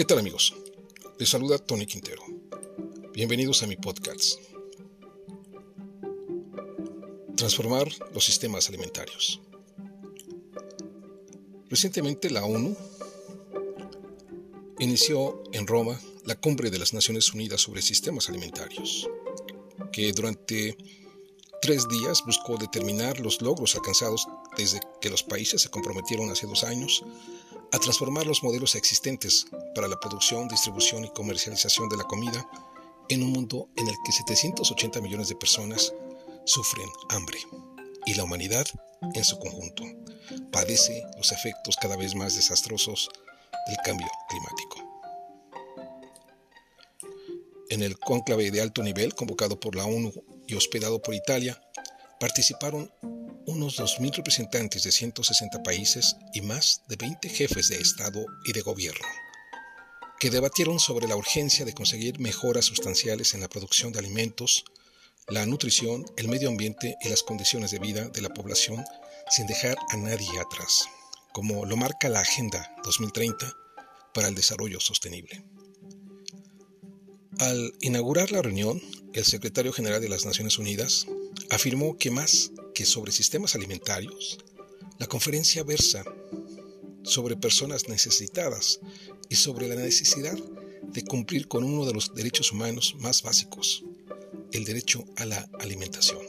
¿Qué tal amigos? Les saluda Tony Quintero. Bienvenidos a mi podcast. Transformar los sistemas alimentarios. Recientemente la ONU inició en Roma la cumbre de las Naciones Unidas sobre sistemas alimentarios, que durante tres días buscó determinar los logros alcanzados desde que los países se comprometieron hace dos años a transformar los modelos existentes para la producción, distribución y comercialización de la comida en un mundo en el que 780 millones de personas sufren hambre y la humanidad en su conjunto padece los efectos cada vez más desastrosos del cambio climático. En el cónclave de alto nivel convocado por la ONU y hospedado por Italia, participaron unos 2.000 representantes de 160 países y más de 20 jefes de Estado y de gobierno, que debatieron sobre la urgencia de conseguir mejoras sustanciales en la producción de alimentos, la nutrición, el medio ambiente y las condiciones de vida de la población sin dejar a nadie atrás, como lo marca la Agenda 2030 para el Desarrollo Sostenible. Al inaugurar la reunión, el secretario general de las Naciones Unidas afirmó que más sobre sistemas alimentarios, la conferencia versa sobre personas necesitadas y sobre la necesidad de cumplir con uno de los derechos humanos más básicos, el derecho a la alimentación.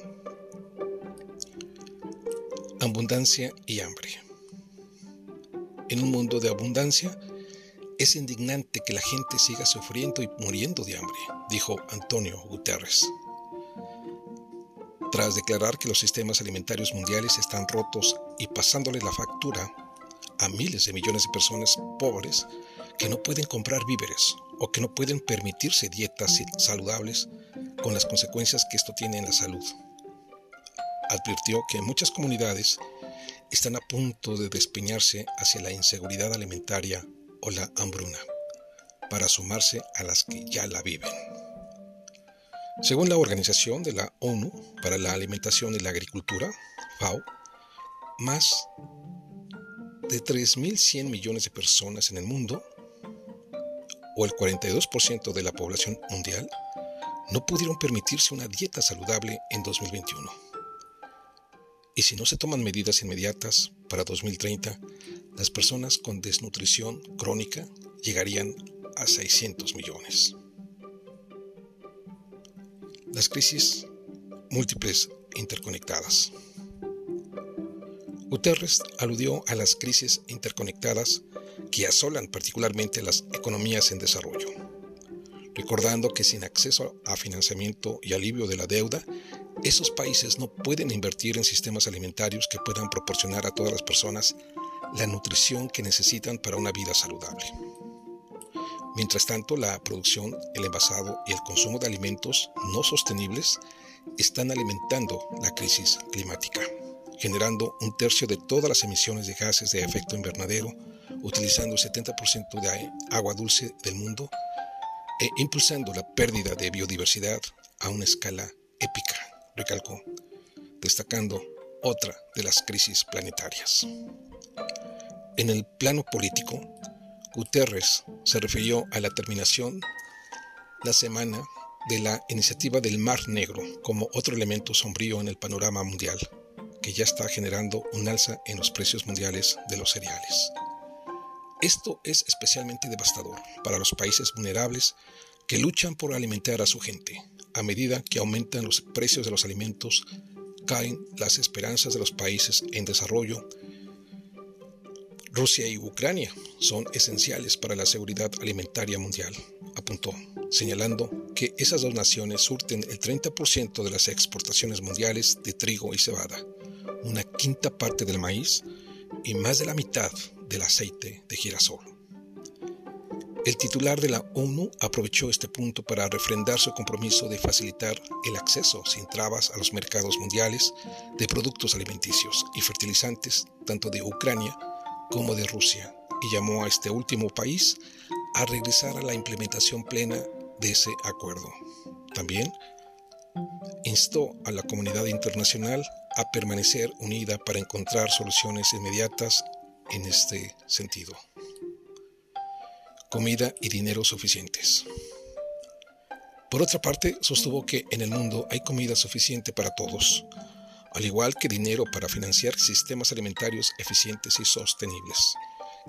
Abundancia y hambre. En un mundo de abundancia, es indignante que la gente siga sufriendo y muriendo de hambre, dijo Antonio Guterres. Tras declarar que los sistemas alimentarios mundiales están rotos y pasándole la factura a miles de millones de personas pobres que no pueden comprar víveres o que no pueden permitirse dietas saludables con las consecuencias que esto tiene en la salud. Advirtió que muchas comunidades están a punto de despeñarse hacia la inseguridad alimentaria o la hambruna para sumarse a las que ya la viven. Según la Organización de la ONU para la Alimentación y la Agricultura, FAO, más de 3.100 millones de personas en el mundo, o el 42% de la población mundial, no pudieron permitirse una dieta saludable en 2021. Y si no se toman medidas inmediatas para 2030, las personas con desnutrición crónica llegarían a 600 millones. Las crisis múltiples interconectadas. Guterres aludió a las crisis interconectadas que asolan particularmente las economías en desarrollo, recordando que sin acceso a financiamiento y alivio de la deuda, esos países no pueden invertir en sistemas alimentarios que puedan proporcionar a todas las personas la nutrición que necesitan para una vida saludable. Mientras tanto, la producción, el envasado y el consumo de alimentos no sostenibles están alimentando la crisis climática, generando un tercio de todas las emisiones de gases de efecto invernadero, utilizando el 70% de agua dulce del mundo e impulsando la pérdida de biodiversidad a una escala épica, recalcó, destacando otra de las crisis planetarias. En el plano político, Guterres se refirió a la terminación la semana de la iniciativa del Mar Negro como otro elemento sombrío en el panorama mundial, que ya está generando un alza en los precios mundiales de los cereales. Esto es especialmente devastador para los países vulnerables que luchan por alimentar a su gente. A medida que aumentan los precios de los alimentos, caen las esperanzas de los países en desarrollo Rusia y Ucrania son esenciales para la seguridad alimentaria mundial, apuntó, señalando que esas dos naciones surten el 30% de las exportaciones mundiales de trigo y cebada, una quinta parte del maíz y más de la mitad del aceite de girasol. El titular de la ONU aprovechó este punto para refrendar su compromiso de facilitar el acceso sin trabas a los mercados mundiales de productos alimenticios y fertilizantes tanto de Ucrania como de Rusia y llamó a este último país a regresar a la implementación plena de ese acuerdo. También instó a la comunidad internacional a permanecer unida para encontrar soluciones inmediatas en este sentido. comida y dinero suficientes. Por otra parte, sostuvo que en el mundo hay comida suficiente para todos, al igual que dinero para financiar sistemas alimentarios eficientes y sostenibles,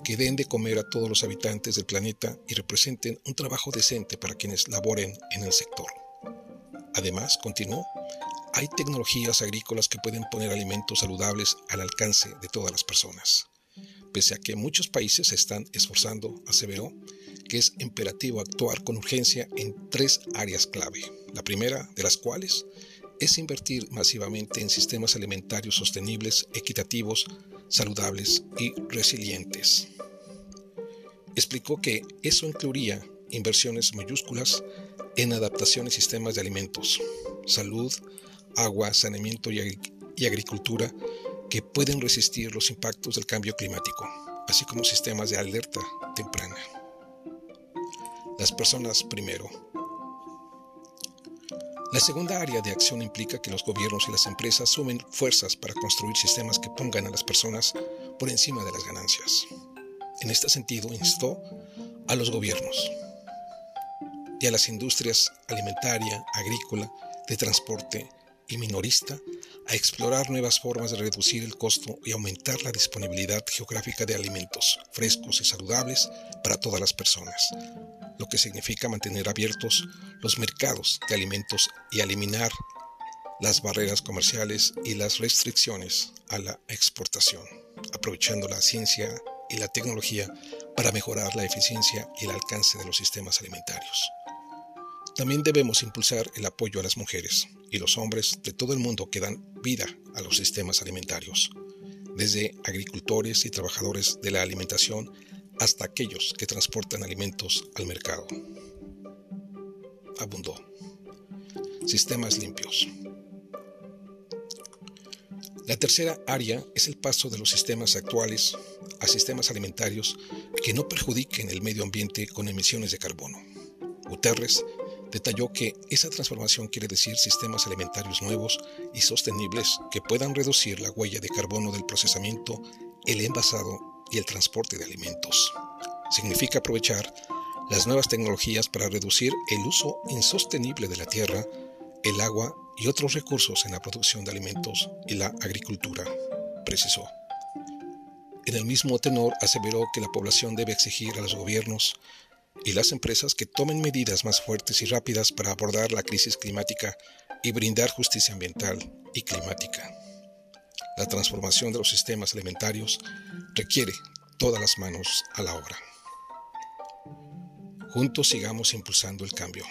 que den de comer a todos los habitantes del planeta y representen un trabajo decente para quienes laboren en el sector. Además, continuó, hay tecnologías agrícolas que pueden poner alimentos saludables al alcance de todas las personas. Pese a que muchos países se están esforzando, aseveró, que es imperativo actuar con urgencia en tres áreas clave, la primera de las cuales es invertir masivamente en sistemas alimentarios sostenibles, equitativos, saludables y resilientes. Explicó que eso incluiría inversiones mayúsculas en adaptación y sistemas de alimentos, salud, agua, saneamiento y, y agricultura que pueden resistir los impactos del cambio climático, así como sistemas de alerta temprana. Las personas primero. La segunda área de acción implica que los gobiernos y las empresas sumen fuerzas para construir sistemas que pongan a las personas por encima de las ganancias. En este sentido, instó a los gobiernos y a las industrias alimentaria, agrícola, de transporte y minorista a explorar nuevas formas de reducir el costo y aumentar la disponibilidad geográfica de alimentos frescos y saludables para todas las personas, lo que significa mantener abiertos los mercados de alimentos y eliminar las barreras comerciales y las restricciones a la exportación, aprovechando la ciencia y la tecnología para mejorar la eficiencia y el alcance de los sistemas alimentarios. También debemos impulsar el apoyo a las mujeres y los hombres de todo el mundo que dan vida a los sistemas alimentarios, desde agricultores y trabajadores de la alimentación hasta aquellos que transportan alimentos al mercado. Abundó. Sistemas limpios. La tercera área es el paso de los sistemas actuales a sistemas alimentarios que no perjudiquen el medio ambiente con emisiones de carbono. Guterres detalló que esa transformación quiere decir sistemas alimentarios nuevos y sostenibles que puedan reducir la huella de carbono del procesamiento, el envasado y el transporte de alimentos. Significa aprovechar las nuevas tecnologías para reducir el uso insostenible de la tierra, el agua y otros recursos en la producción de alimentos y la agricultura, precisó. En el mismo tenor aseveró que la población debe exigir a los gobiernos y las empresas que tomen medidas más fuertes y rápidas para abordar la crisis climática y brindar justicia ambiental y climática. La transformación de los sistemas alimentarios requiere todas las manos a la obra. Juntos sigamos impulsando el cambio.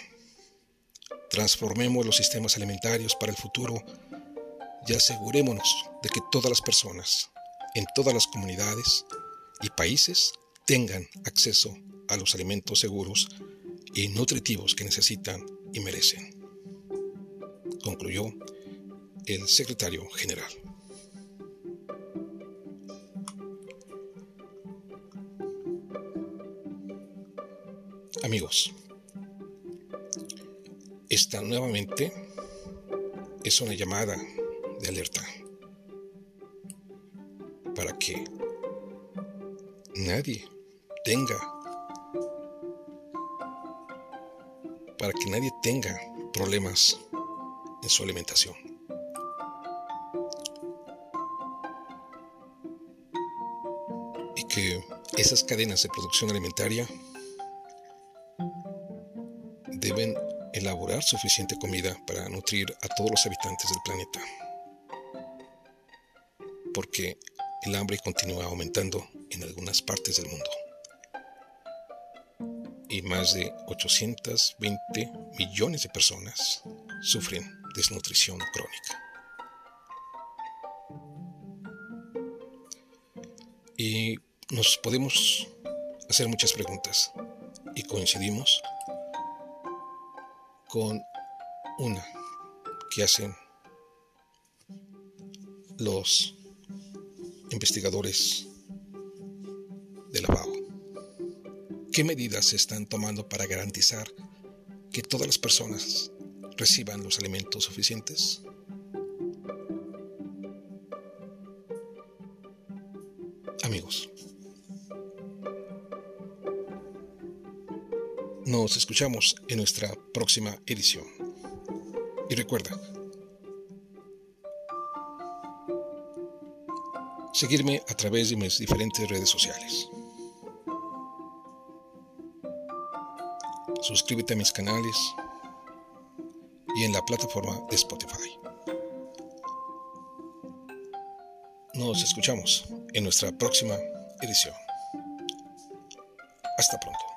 Transformemos los sistemas alimentarios para el futuro y asegurémonos de que todas las personas, en todas las comunidades y países, tengan acceso a los alimentos seguros y nutritivos que necesitan y merecen. Concluyó el secretario general. Amigos, esta nuevamente es una llamada de alerta para que nadie tenga, para que nadie tenga problemas en su alimentación. Y que esas cadenas de producción alimentaria deben elaborar suficiente comida para nutrir a todos los habitantes del planeta. Porque el hambre continúa aumentando en algunas partes del mundo. Y más de 820 millones de personas sufren desnutrición crónica. Y nos podemos hacer muchas preguntas y coincidimos con una que hacen los investigadores de la FAO. ¿Qué medidas se están tomando para garantizar que todas las personas reciban los alimentos suficientes? Amigos, Nos escuchamos en nuestra próxima edición. Y recuerda, seguirme a través de mis diferentes redes sociales. Suscríbete a mis canales y en la plataforma de Spotify. Nos escuchamos en nuestra próxima edición. Hasta pronto.